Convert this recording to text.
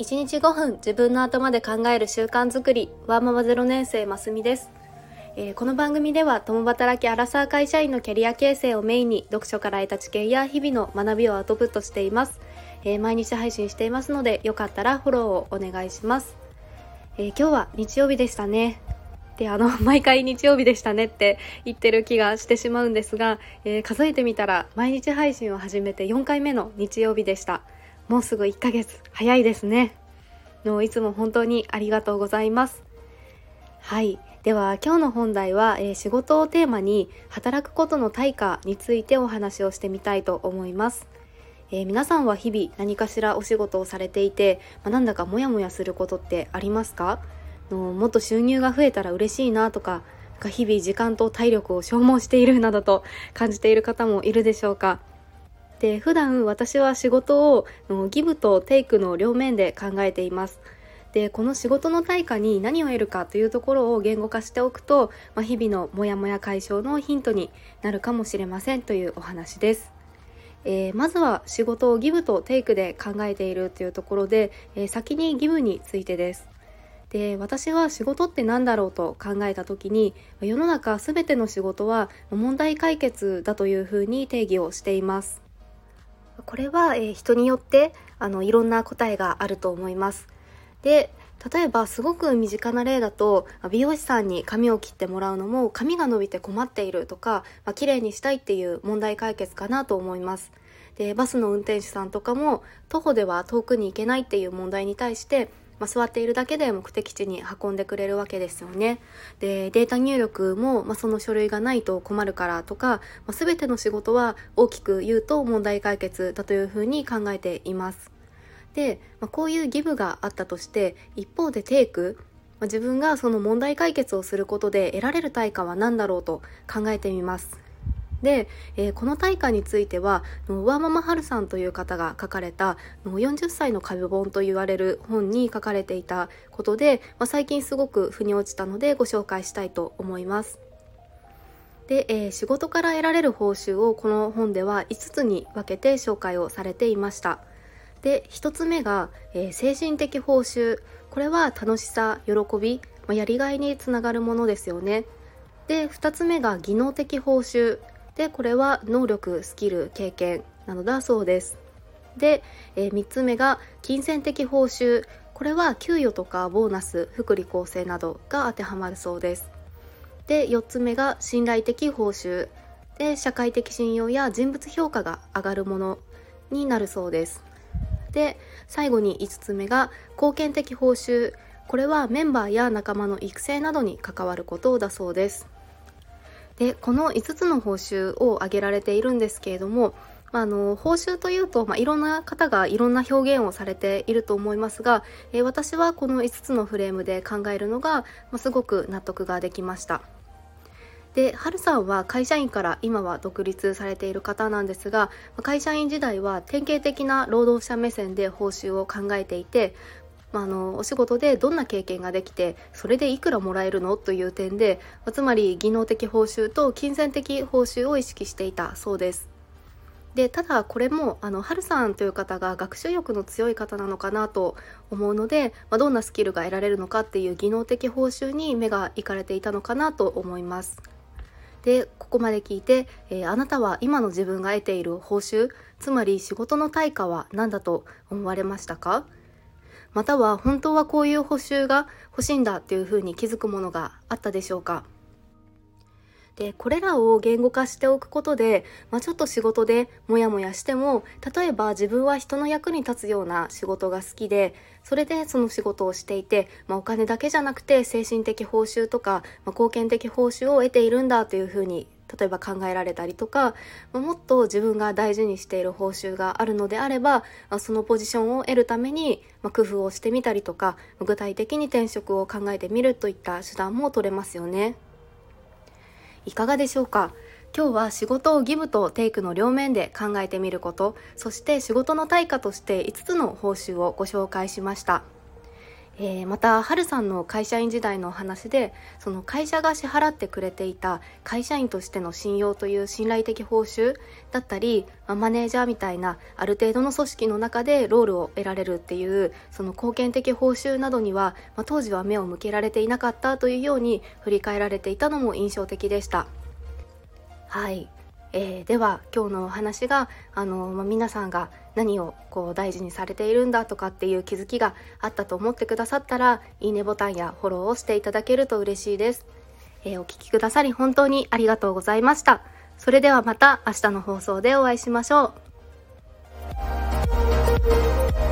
1日5分自分の頭で考える習慣づくりワーママ0年生ますみです、えーこの番組では共働きアラサー会社員のキャリア形成をメインに読書から得た知見や日々の学びをアウトプットしています、えー毎日配信していますのでよかったらフォローをお願いします、えー今日は日曜日でしたね。であの 毎回日曜日でしたねって言ってる気がしてしまうんですが、えー数えてみたら毎日配信を始めて4回目の日曜日でした。もうすぐ1ヶ月早いですね。のいつも本当にありがとうございます。はい。では今日の本題は、えー仕事をテーマに働くことの対価についてお話をしてみたいと思います。えー皆さんは日々何かしらお仕事をされていて、まあなんだかモヤモヤすることってありますか？のもっと収入が増えたら嬉しいなとかなんか日々時間と体力を消耗しているなどと感じている方もいるでしょうか？で普段私は仕事をギブとテイクの両面で考えています。でこの仕事の対価に何を得るかというところを言語化しておくと、まあ、日々のモヤモヤ解消のヒントになるかもしれませんというお話です。えーまずは仕事をギブとテイクで考えているというところで、えー先にギブについてです。で私は仕事って何だろうと考えた時に世の中全ての仕事は問題解決だというふうに定義をしています。これは、えー人によってあのいろんな答えがあると思います。で例えばすごく身近な例だと美容師さんに髪を切ってもらうのも髪が伸びて困っているとか、まあ、綺麗にしたいっていう問題解決かなと思います。でバスの運転手さんとかも徒歩では遠くに行けないっていう問題に対して、まあ、座っているだけで目的地に運んでくれるわけですよね。でデータ入力も、まあ、その書類がないと困るからとか、まあ、全ての仕事は大きく言うと問題解決だというふうに考えています。で、まあ、こういうギブがあったとして一方でテイク、まあ、自分がその問題解決をすることで得られる対価は何だろうと考えてみます。で、えーこの対価についてはのワーママハルさんという方が書かれた40歳の壁本と言われる本に書かれていたことで、まあ、最近すごく腑に落ちたのでご紹介したいと思います。で、えー仕事から得られる報酬をこの本では5つに分けて紹介をされていました。で1つ目が、えー精神的報酬。これは楽しさ喜び、まあやりがいにつながるものですよね。で2つ目が技能的報酬。でこれは能力スキル経験なのだそうです。で、え3つ目が金銭的報酬。これは給与とかボーナス福利厚生などが当てはまるそうです。で4つ目が信頼的報酬。で社会的信用や人物評価が上がるものになるそうです。で最後に5つ目が貢献的報酬。これはメンバーや仲間の育成などに関わることだそうです。でこの5つの報酬を挙げられているんですけれども、まあ、あの報酬というと、まあ、いろんな方がいろんな表現をされていると思いますが、えー私はこの5つのフレームで考えるのが、まあ、すごく納得ができました。で、はるさんは会社員から今は独立されている方なんですが、会社員時代は典型的な労働者目線で報酬を考えていて、まあ、あのお仕事でどんな経験ができてそれでいくらもらえるのという点でまつまり技能的報酬と金銭的報酬を意識していたそうです。でただこれもあのハルさんという方が学習欲の強い方なのかなと思うので、まあ、どんなスキルが得られるのかっていう技能的報酬に目がいかれていたのかなと思います。でここまで聞いて、えーあなたは今の自分が得ている報酬つまり仕事の対価は何だと思われましたか？または本当はこういう報酬が欲しいんだっていうふうに気づくものがあったでしょうか。でこれらを言語化しておくことで、まあ、ちょっと仕事でモヤモヤしても例えば自分は人の役に立つような仕事が好きでそれでその仕事をしていて、まあ、お金だけじゃなくて精神的報酬とか、まあ、貢献的報酬を得ているんだというふうに例えば考えられたりとか、もっと自分が大事にしている報酬があるのであればそのポジションを得るために、工夫をしてみたりとか具体的に転職を考えてみるといった手段も取れますよね。いかがでしょうか？今日は仕事をギブとテイクの両面で考えてみることそして仕事の対価として5つの報酬をご紹介しましたえー、また、はるさんの会社員時代のお話で、その会社が支払ってくれていた会社員としての信用という信頼的報酬だったり、まあ、マネージャーみたいなある程度の組織の中でロールを得られるっていう、その貢献的報酬などには、まあ、当時は目を向けられていなかったというように振り返られていたのも印象的でした。はい。えー、では今日のお話があの、まあ、皆さんが何をこう大事にされているんだとかっていう気づきがあったと思ってくださったらいいねボタンやフォローをしていただけると嬉しいです、えー、お聴きくださり本当にありがとうございました。それではまた明日の放送でお会いしましょう。